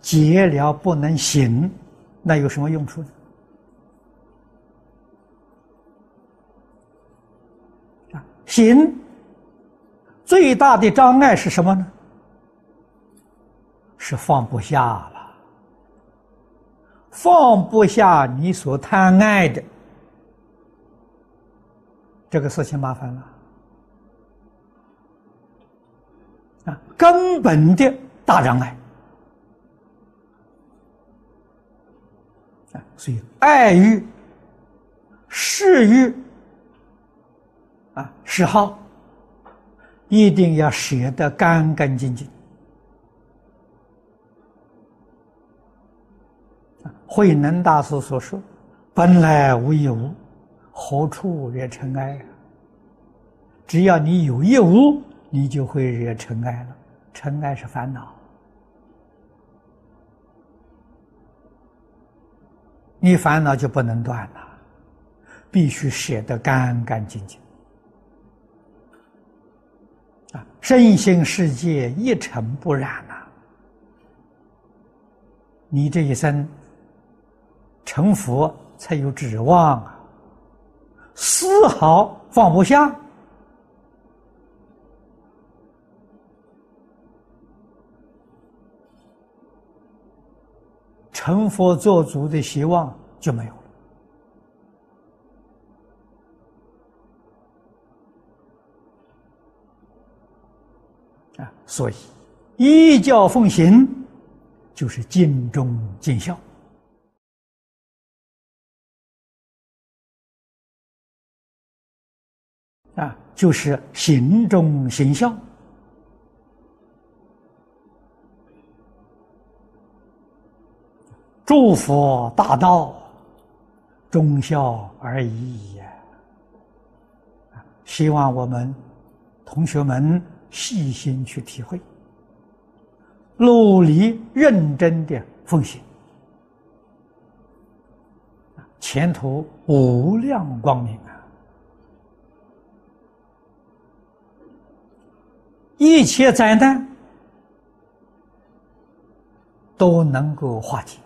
结了不能行，那有什么用处呢？行最大的障碍是什么呢？是放不下了，放不下你所贪爱的这个事情，麻烦了啊，根本的大障碍所以爱欲、嗜欲啊、嗜好，一定要舍得干干净净。慧能大师所说：“本来无一物，何处惹尘埃？”只要你有一物，你就会惹尘埃了。尘埃是烦恼，你烦恼就不能断了，必须舍得干干净净。啊，身心世界一尘不染呐！你这一生。成佛才有指望啊！丝毫放不下，成佛做主的希望就没有了啊！所以依教奉行，就是尽忠尽孝。啊，就是行中行孝，祝福大道，忠孝而已也！希望我们同学们细心去体会，努力认真的奉行，前途无量光明啊！一切灾难都能够化解。